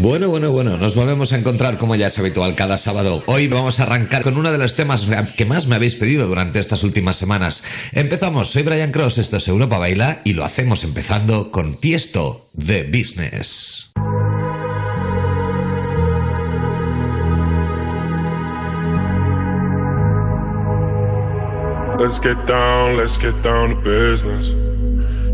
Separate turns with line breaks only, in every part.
Bueno, bueno, bueno, nos volvemos a encontrar como ya es habitual cada sábado. Hoy vamos a arrancar con uno de los temas que más me habéis pedido durante estas últimas semanas. Empezamos, soy Brian Cross, esto es Europa Baila y lo hacemos empezando con Tiesto de Business.
Let's get down, let's get down business.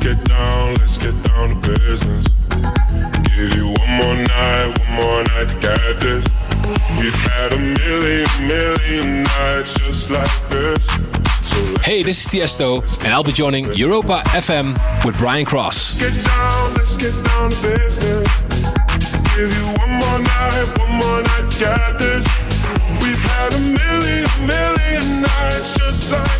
Get down, let's get down to business. Give you one more night, one more night to get this. We've had a million, million nights just like this.
Hey, this is Tiesto, and I'll be joining Europa FM with Brian Cross.
Get down, let's get down to business. Give you one more night, one more night to get this. We've had a million, million nights just like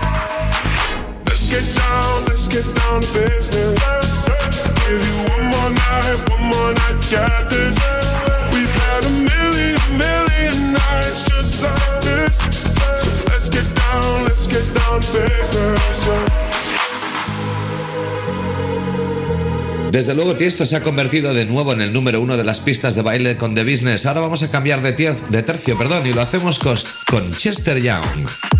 Desde luego Tiesto se ha convertido de nuevo en el número uno de las pistas de baile con The Business. Ahora vamos a cambiar de, de tercio perdón, y lo hacemos con Chester Young.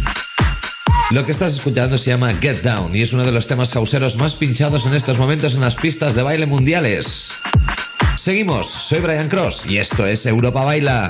Lo que estás escuchando se llama Get Down y es uno de los temas causeros más pinchados en estos momentos en las pistas de baile mundiales. Seguimos, soy Brian Cross y esto es Europa Baila.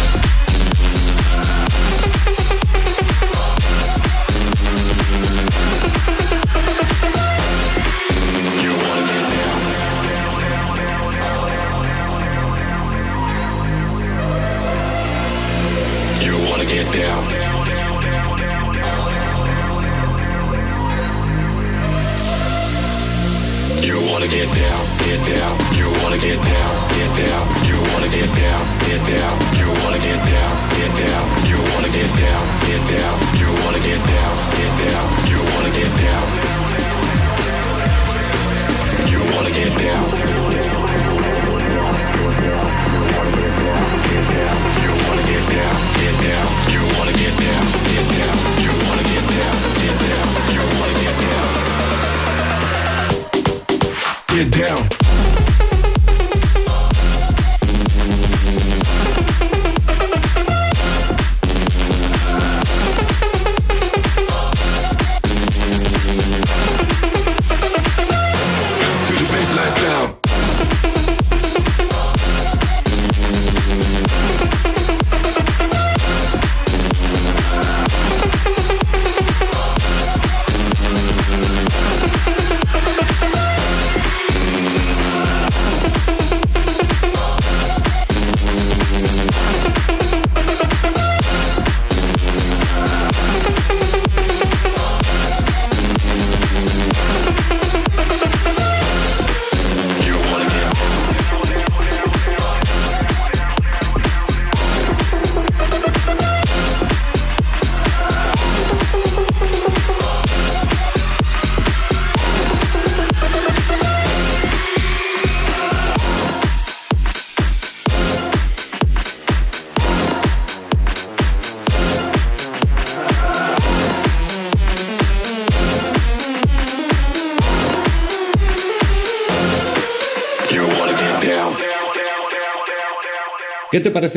get down.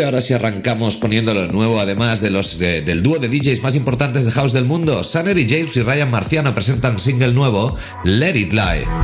ahora si arrancamos poniendo lo nuevo, además de los del dúo de DJs más importantes de house del mundo? Sanner y James y Ryan Marciano presentan single nuevo, Let It Lie.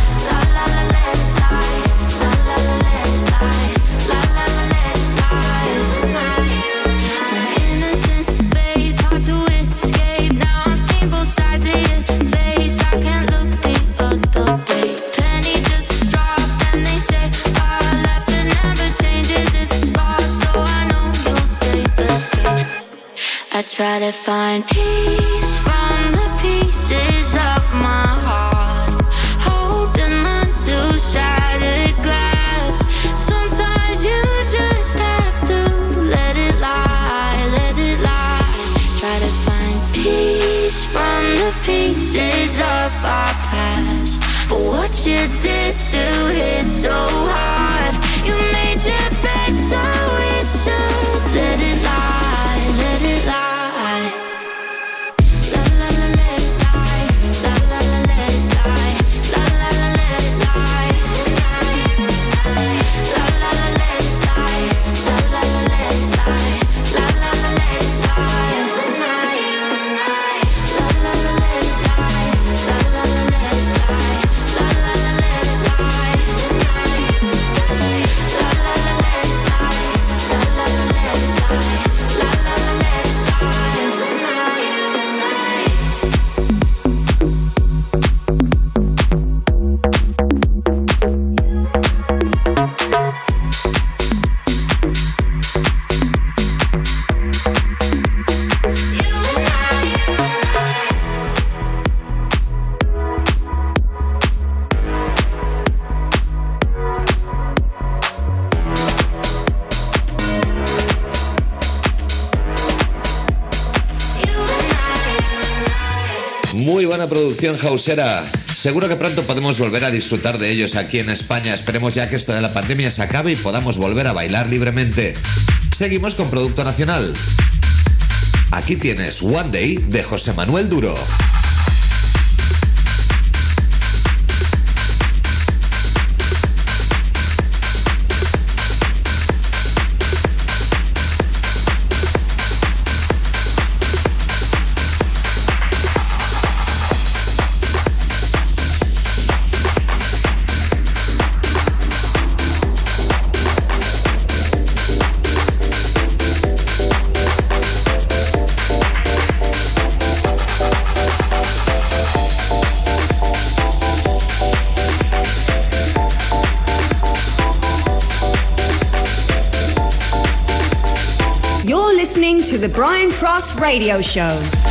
I find peace.
producción hausera. Seguro que pronto podemos volver a disfrutar de ellos aquí en España. Esperemos ya que esto de la pandemia se acabe y podamos volver a bailar libremente. Seguimos con Producto Nacional. Aquí tienes One Day de José Manuel Duro.
Radio Show.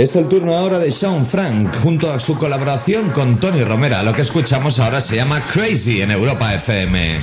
Es el turno ahora de Sean Frank junto a su colaboración con Tony Romera. Lo que escuchamos ahora se llama Crazy en Europa FM.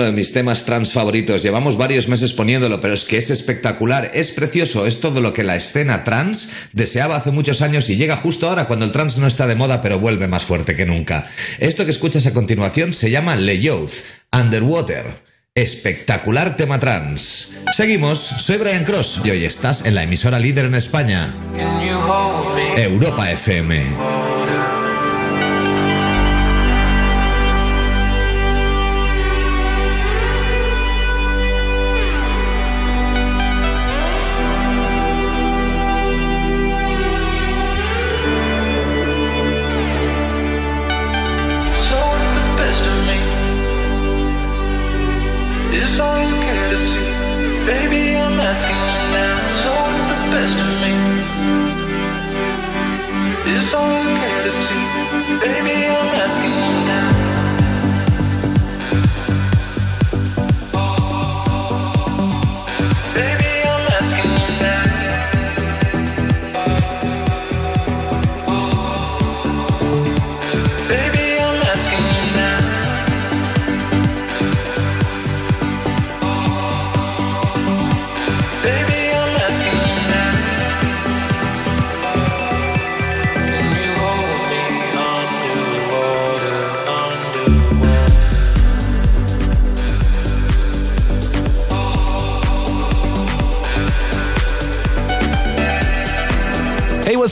Uno de mis temas trans favoritos. Llevamos varios meses poniéndolo, pero es que es espectacular, es precioso, es todo lo que la escena trans deseaba hace muchos años y llega justo ahora cuando el trans no está de moda, pero vuelve más fuerte que nunca. Esto que escuchas a continuación se llama Le Youth, Underwater. Espectacular tema trans. Seguimos, soy Brian Cross y hoy estás en la emisora líder en España, Europa FM.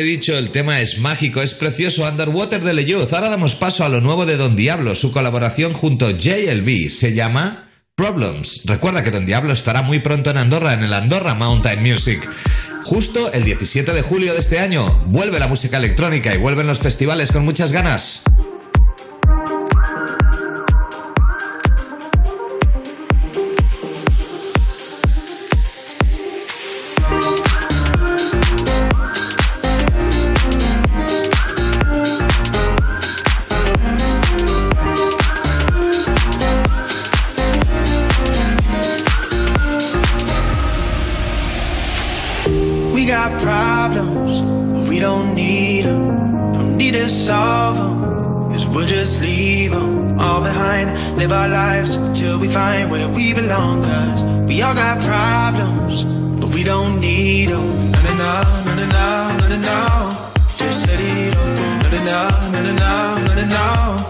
He dicho? El tema es mágico, es precioso. Underwater de Leyuz. Ahora damos paso a lo nuevo de Don Diablo, su colaboración junto a JLB. Se llama Problems. Recuerda que Don Diablo estará muy pronto en Andorra, en el Andorra Mountain Music. Justo el 17 de julio de este año vuelve la música electrónica y vuelven los festivales con muchas ganas.
we
don't need them. Na na na na na na na. Just let it up. Na na na na na
na na.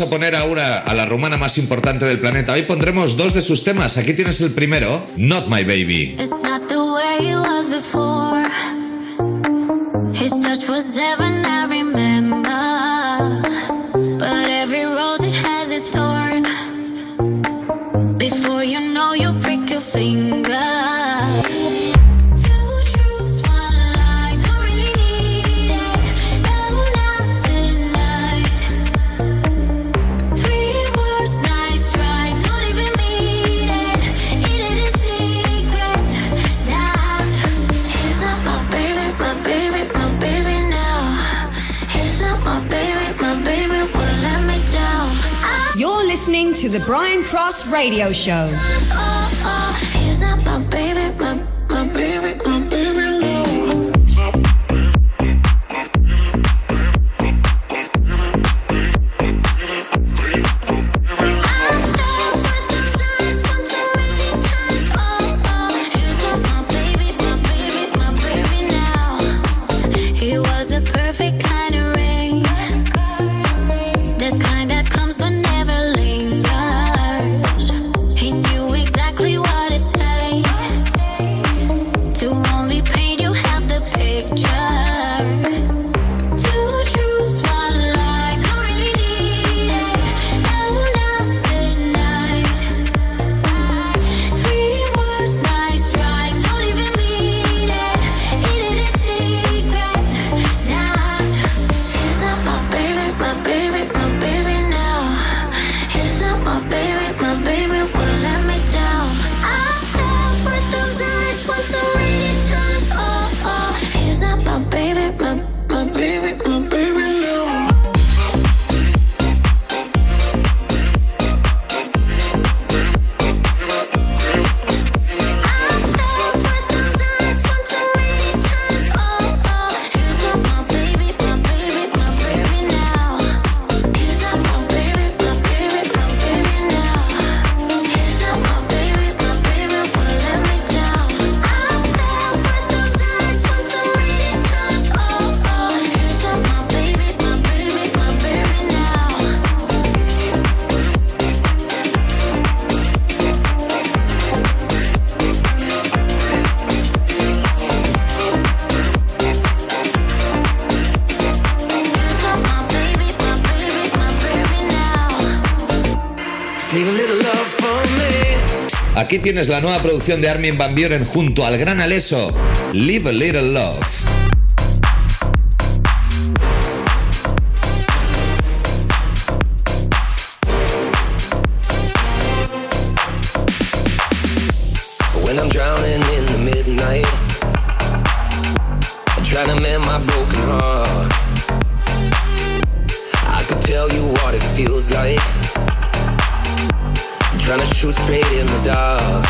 a poner ahora a la rumana más importante del planeta. Hoy pondremos dos de sus temas. Aquí tienes el primero, Not My Baby.
It's not the way it was before.
radio show.
Aquí tienes la nueva producción de Armin Van Buren junto al gran Aleso, Live a Little Love.
Shoot straight in the dark.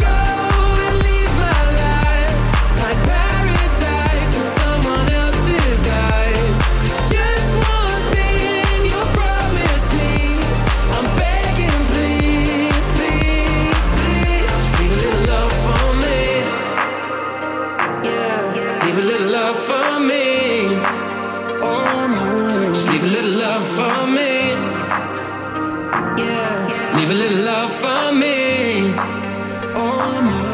Leave a little love for me. Oh, Before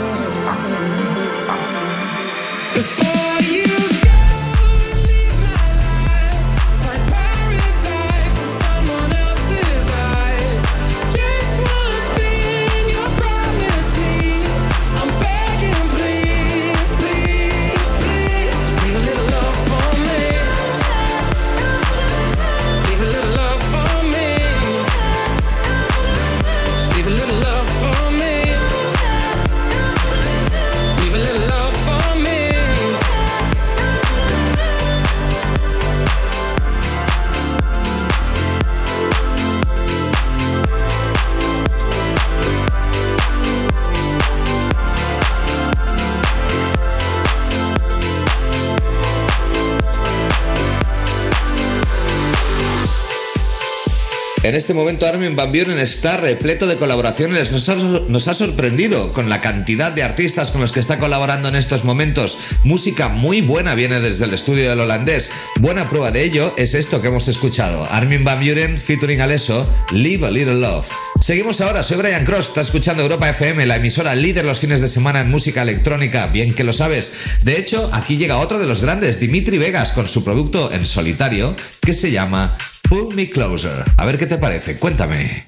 En este momento Armin Van Buren está repleto de colaboraciones. Nos ha, sorprendido con la cantidad de artistas con los que está colaborando en estos momentos. Música muy buena viene desde el estudio del holandés. Buena prueba de ello es esto que hemos escuchado. Armin Van Buren featuring Alesso, Live a Little Love. Seguimos ahora, soy Brian Cross, está escuchando Europa FM, la emisora líder los fines de semana en música electrónica, bien que lo sabes. De hecho, aquí llega otro de los grandes, Dimitri Vegas, con su producto en solitario, que se llama Pull Me Closer. A ver qué te parece, cuéntame.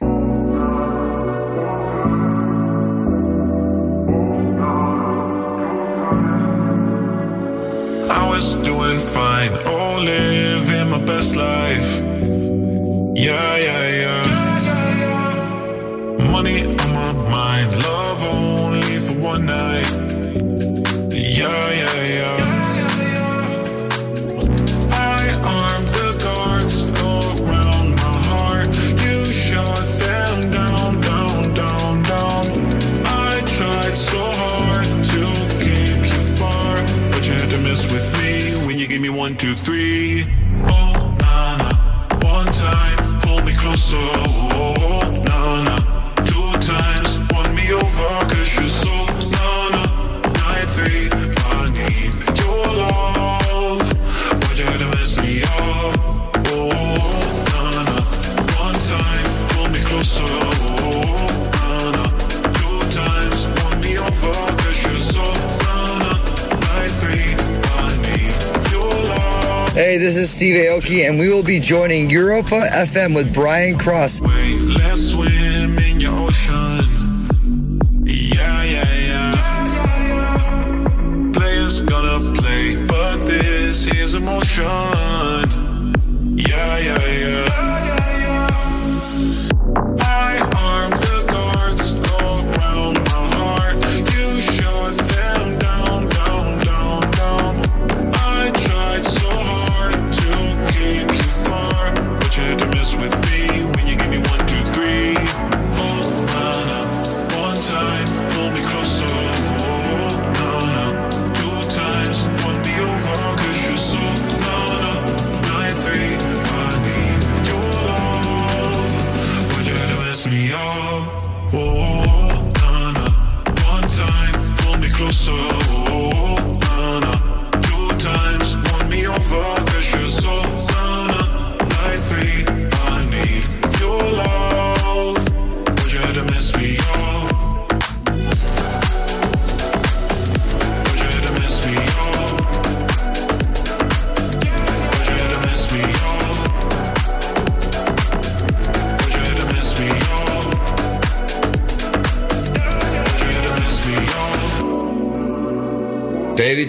I was doing fine, oh, living my best life. Yeah, yeah, yeah. Money on my mind, love only for one night. Yeah, yeah, yeah. Two, three.
Steve Aoki, and we will be joining Europa FM with Brian Cross.
Wait,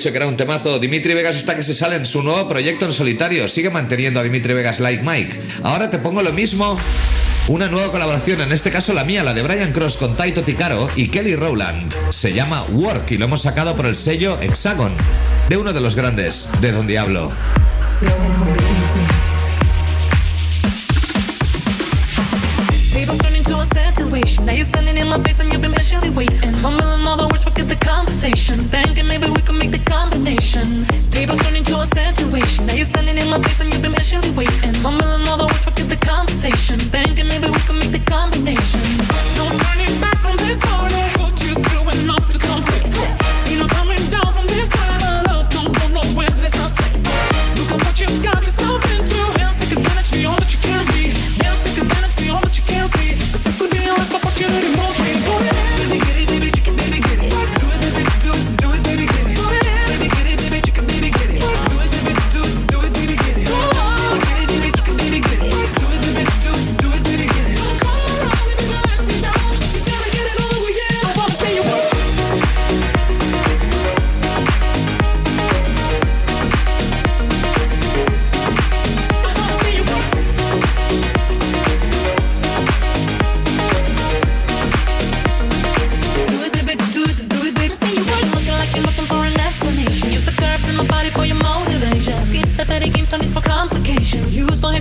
que era un temazo. Dimitri Vegas está que se sale en su nuevo proyecto en solitario. Sigue manteniendo a Dimitri Vegas like Mike. Ahora te pongo lo mismo. Una nueva colaboración, en este caso la mía, la de Brian Cross con Taito Tikaro y Kelly Rowland. Se llama Work y lo hemos sacado por el sello Hexagon, de uno de los grandes, de Don Diablo.
Now you're standing in my face and you've been patiently waiting. Fumbling all the words, forget the conversation. Thinking maybe we could make the combination. Tables turned into a situation. Now you're standing in my face and you've been patiently waiting. Fumbling all the words, forget the conversation. Thinking maybe we could make the combination. No turning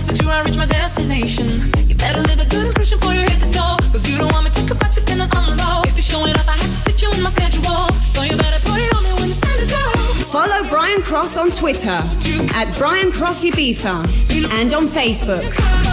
but you reach my destination. You better leave a good impression before you hit the door. Cause you don't want me about your business on the low. If you're showing up, I had to fit you in my schedule. So you better put it on me when it's time to go.
Follow Brian Cross on Twitter at Brian Cross Ibiza and on Facebook.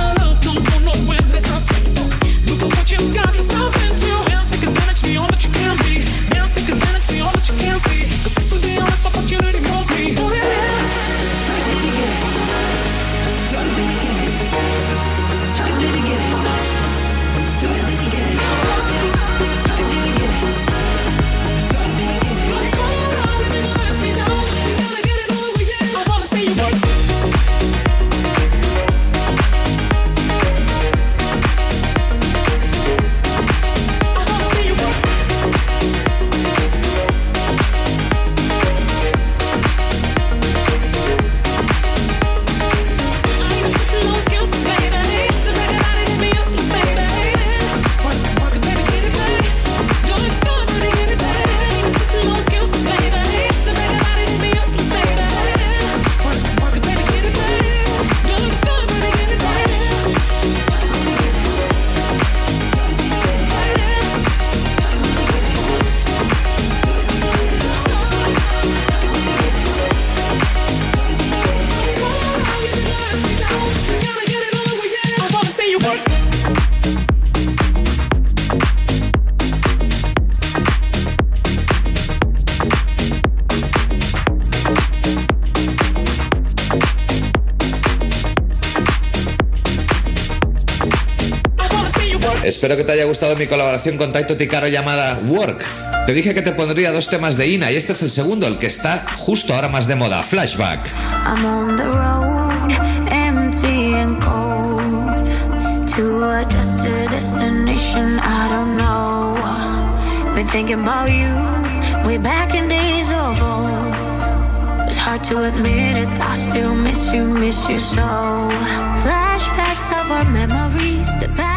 Espero que te haya gustado mi colaboración con Taito Tikaro llamada Work. Te dije que te pondría dos temas de Ina y este es el segundo, el que está justo ahora más de moda, Flashback.
I'm on the road, empty and cold, to a destination I don't know. Been thinking about you, way back in days of old. It's hard to admit it, I still miss you, miss you so. Flashbacks of our memories, the past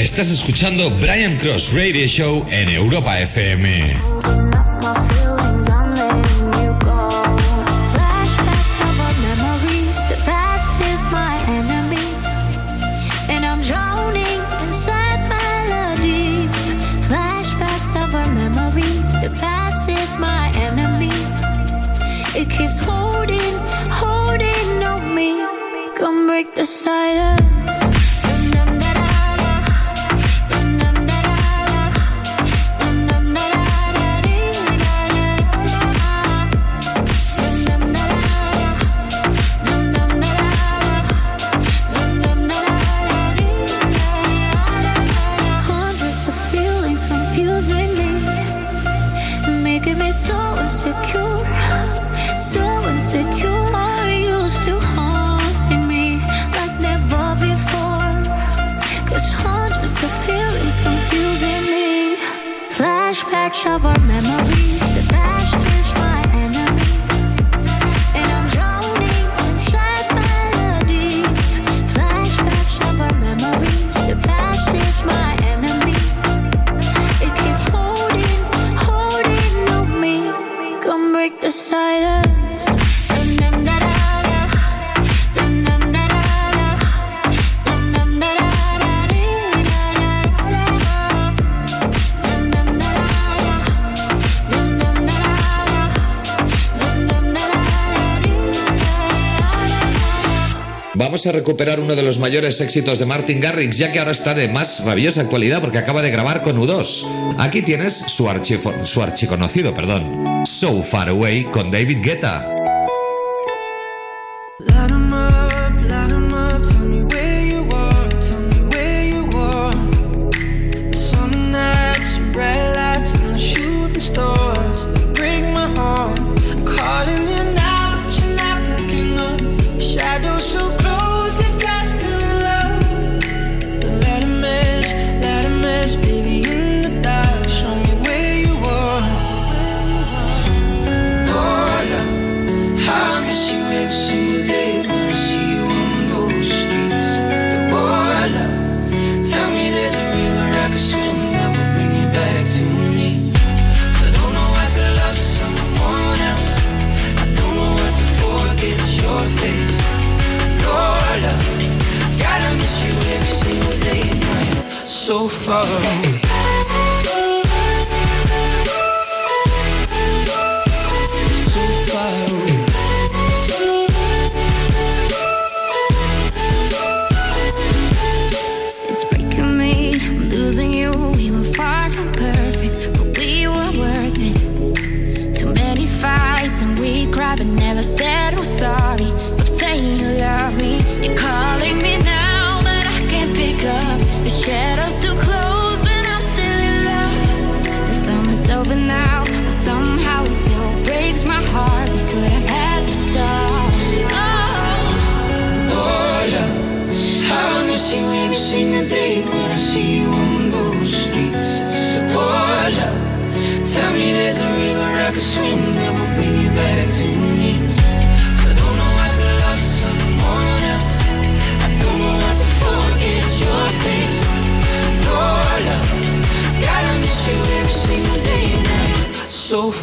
Estás escuchando Brian Cross Radio Show en Europa FM.
Flashbacks of memories, the past is my enemy. And I'm drowning inside melodies. Flashbacks of our memories, the past is my enemy. It keeps holding, holding on me. Come break the silence.
vamos a recuperar uno de los mayores éxitos de Martin Garrix, ya que ahora está de más rabiosa actualidad porque acaba de grabar con U2. Aquí tienes su, su archiconocido, perdón, So Far Away con David Guetta.
so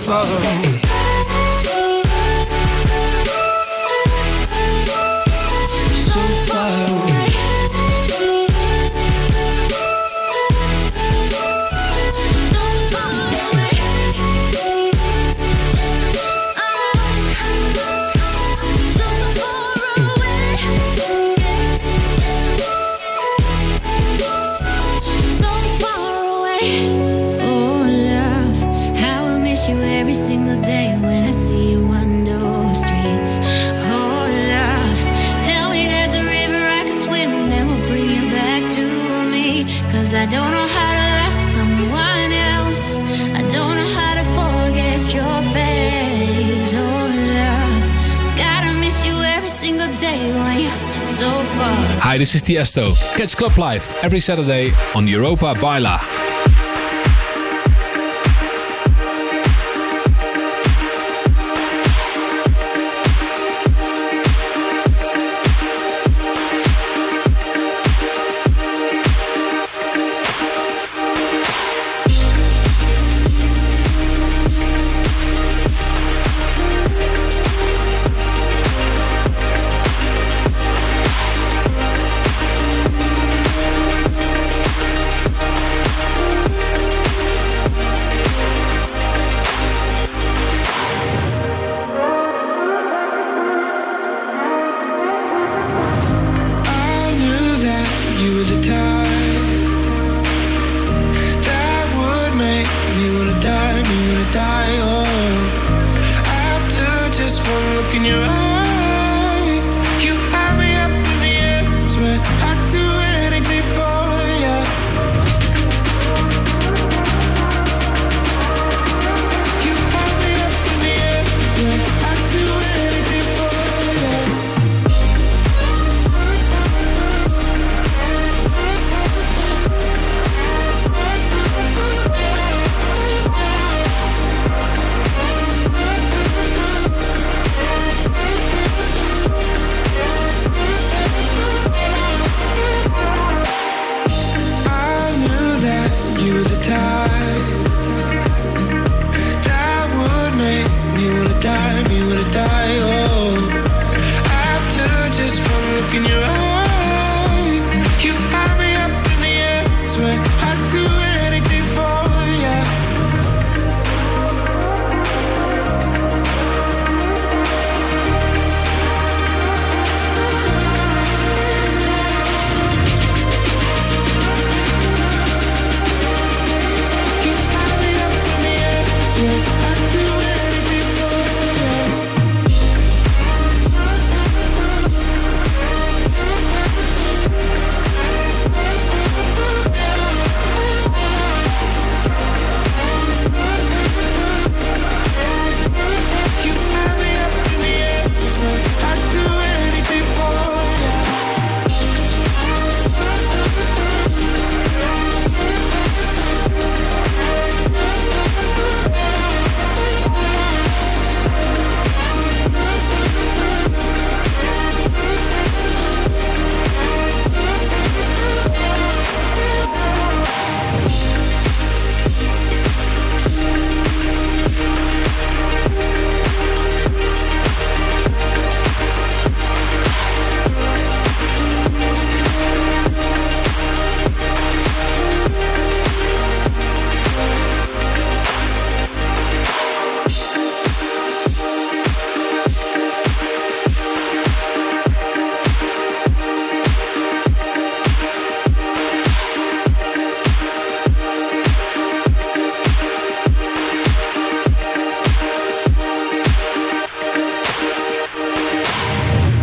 Father. I don't know how to someone else. I don't know how to forget your face. Oh,
Hi, this is Tiesto. Catch Club Live every Saturday on Europa Baila.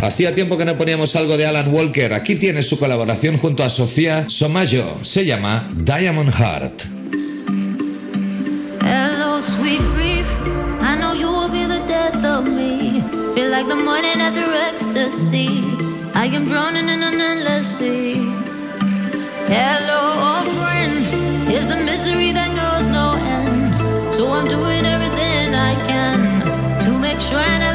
Hacía tiempo que no poníamos algo de Alan Walker. Aquí tiene su colaboración junto a Sofía Somayo. Se llama Diamond Heart.
Hello, sweet grief. I know you will be the death of me. Feel like the morning after ecstasy. I am drowning in an endless sea. Hello, old friend. It's a misery that knows no end. So I'm doing everything I can to make sure I never.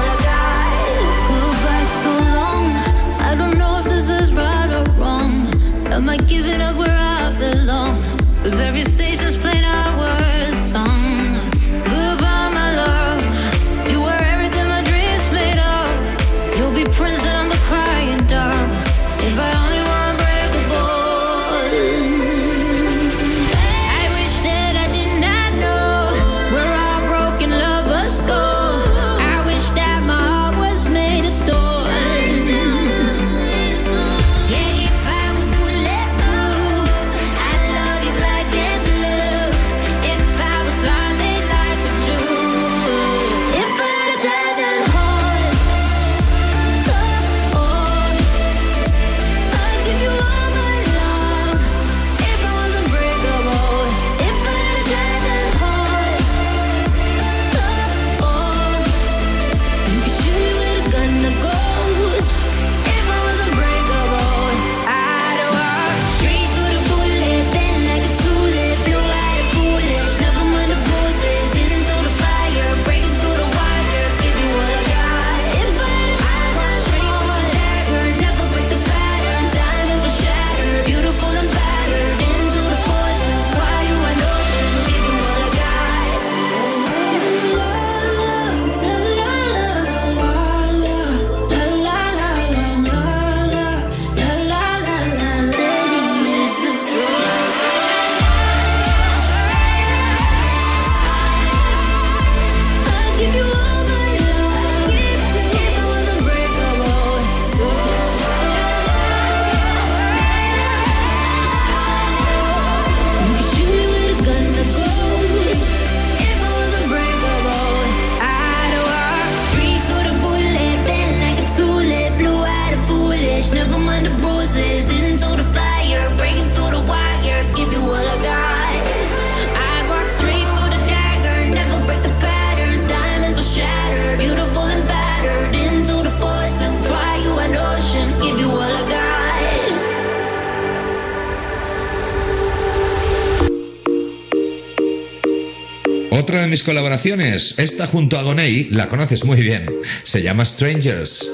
Otra de mis colaboraciones, esta junto a Gonei, la conoces muy bien. Se llama Strangers.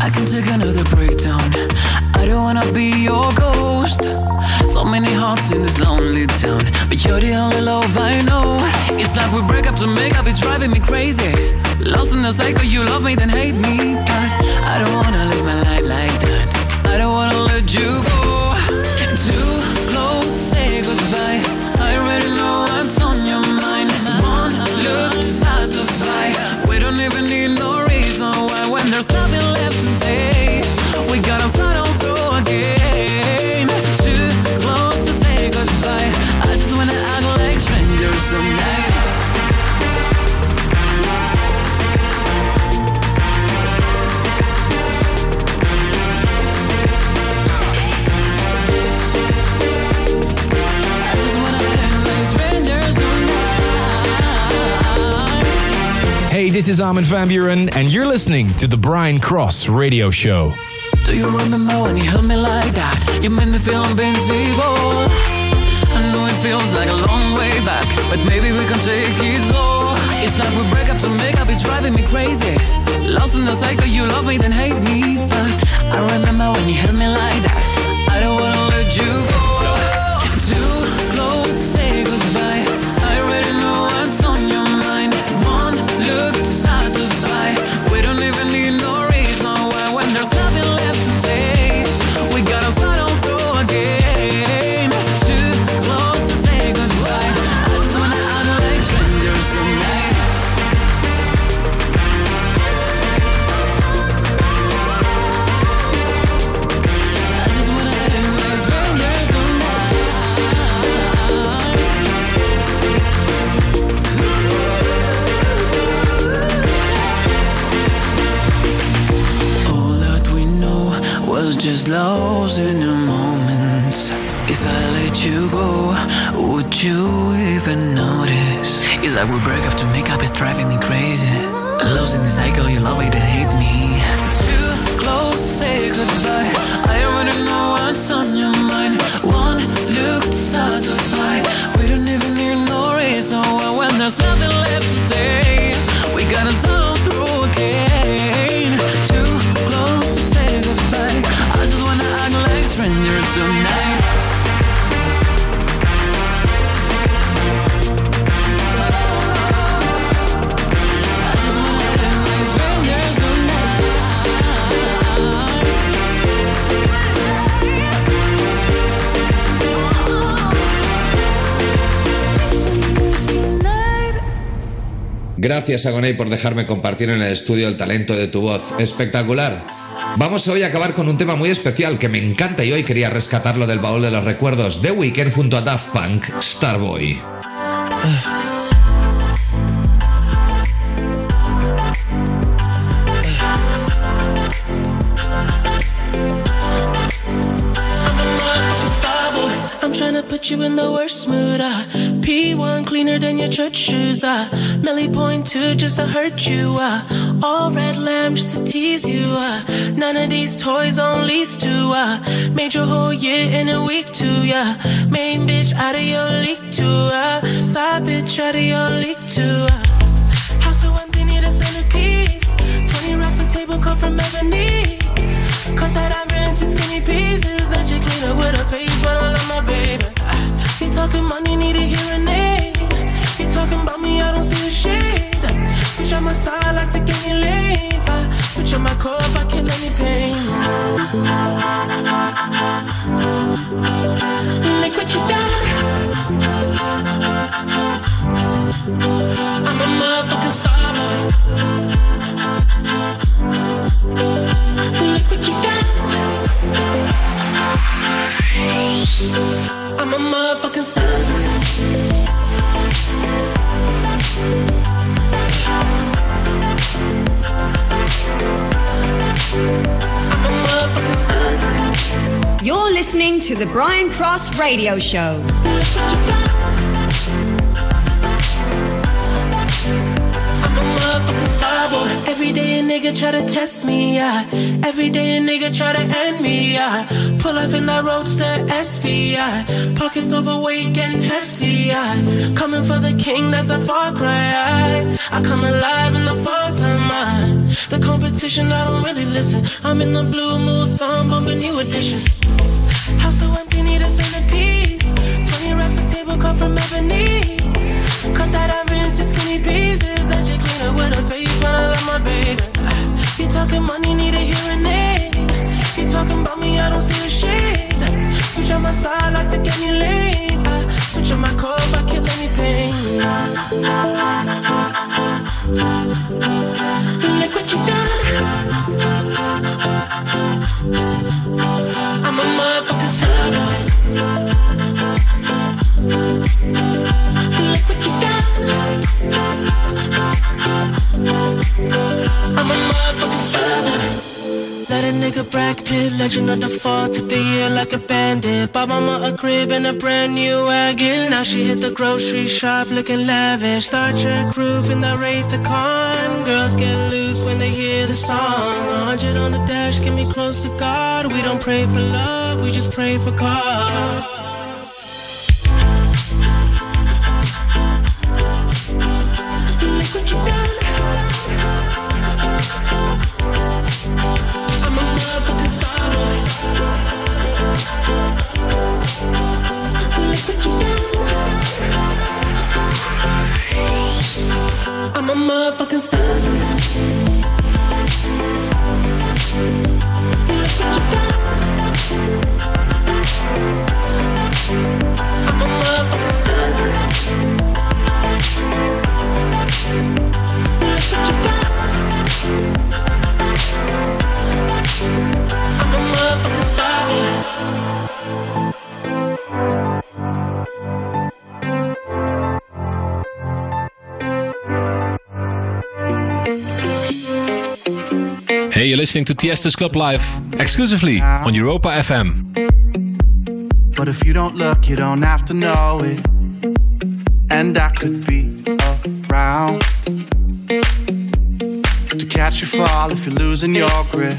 I can take another breakdown. I don't wanna be your ghost. So many hearts in this lonely town, but you're the only love I know. It's like we break up to make up, it's driving me crazy. Lost in the cycle, you love me then hate me. I, I don't wanna live my life like that. I don't wanna let you go. there's nothing left
this is Armin van Buren, and you're listening to the Brian Cross Radio Show.
Do you remember when you held me like that? You made me feel invincible. I know it feels like a long way back, but maybe we can take it slow. It's like we break up to make up, it's driving me crazy. Lost in the cycle, you love me, then hate me. But I remember when you held me like that. I don't wanna let you go.
Gracias, Agoney, por dejarme compartir en el estudio el talento de tu voz. Espectacular. Vamos hoy a acabar con un tema muy especial que me encanta y hoy quería rescatarlo del baúl de los recuerdos. The Weeknd junto a Daft Punk, Starboy.
P1 cleaner than your church shoes. Uh. Melly point two just to hurt you. Uh. All red lamb just to tease you. Uh. None of these toys on lease to. Uh. Made your whole year in a week too. Yeah. Main bitch out of your league too. Uh. Side bitch out of your league too. Uh. House so empty, need a centerpiece. 20 racks a table come from ebony. Cut that ivory into skinny pieces. Then she clean up with her face, but I love my baby. Talking money, need a hearing aid. You talking about me, I don't see a shade. Switch on my side, like to get you laid. Switch on my core if I kill any pain. Look what you done.
To the Brian Cross Radio Show.
Every day a nigga try to test me, yeah. Every day a nigga try to end me, yeah. Pull up in that roadster SV, yeah. Pockets overweight, hefty, yeah. Coming for the king, that's a far cry. I, come alive in the fall time, I. The competition, I don't really listen. I'm in the blue bumping new. Come from ebony. Cut that ivory into skinny pieces. Then she clean up with her face, but I love my baby. You talking money, need a hearing aid. You talking about me, I don't see a shade. Switch on my side, like to get me laid. Switch on my core I kill any pain. Look what you done. Brad Pitt, let Legend of the fall took the year like a bandit. Bought mama a crib and a brand new wagon. Now she hit the grocery shop looking lavish. Star Trek roof in the Wraith the Con. Girls get loose when they hear the song. 100 on the dash, get me close to God. We don't pray for love, we just pray for cause. motherfucking
sun. Listening to Tiesto's Club Live exclusively on Europa FM.
But if you don't look, you don't have to know it. And I could be around to catch you fall if you're losing your grip.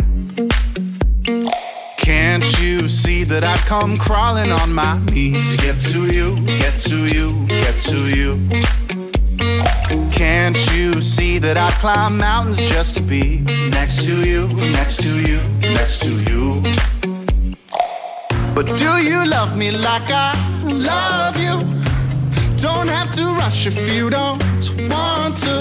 Can't you see that I'd come crawling on my knees to get to you, get to you, get to you? Can't you see that I'd climb mountains just to be next to you, next to you, next to you? But do you love me like I love you? Don't have to rush if you don't want to.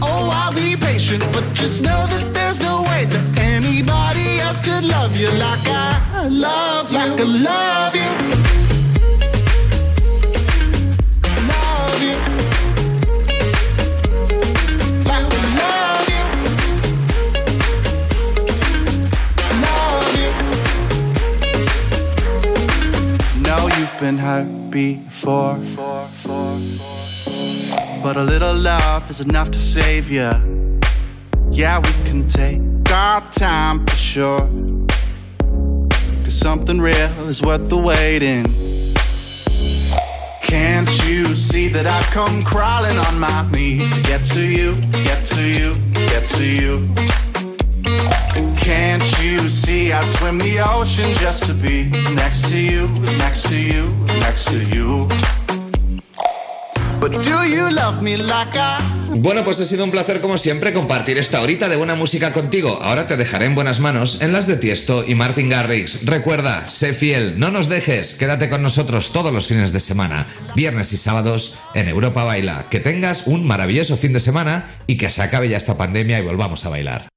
Oh, I'll be patient, but just know that there's no way that anybody else could love you like I love you. Like I love you. Been hurt before. But a little love is enough to save you. Yeah, we can take our time for sure. Cause something real is worth the waiting. Can't you see that I've come crawling on my knees to get to you, get to you, get to you? Can't you see I'd swim the ocean just to be next to you, next to you, next to you? But do you love me
Bueno, pues ha sido un placer como siempre compartir esta horita de buena música contigo. Ahora te dejaré en buenas manos en las de Tiesto y Martin Garrix. Recuerda, sé fiel, no nos dejes, quédate con nosotros todos los fines de semana, viernes y sábados en Europa Baila. Que tengas un maravilloso fin de semana y que se acabe ya esta pandemia y volvamos a bailar.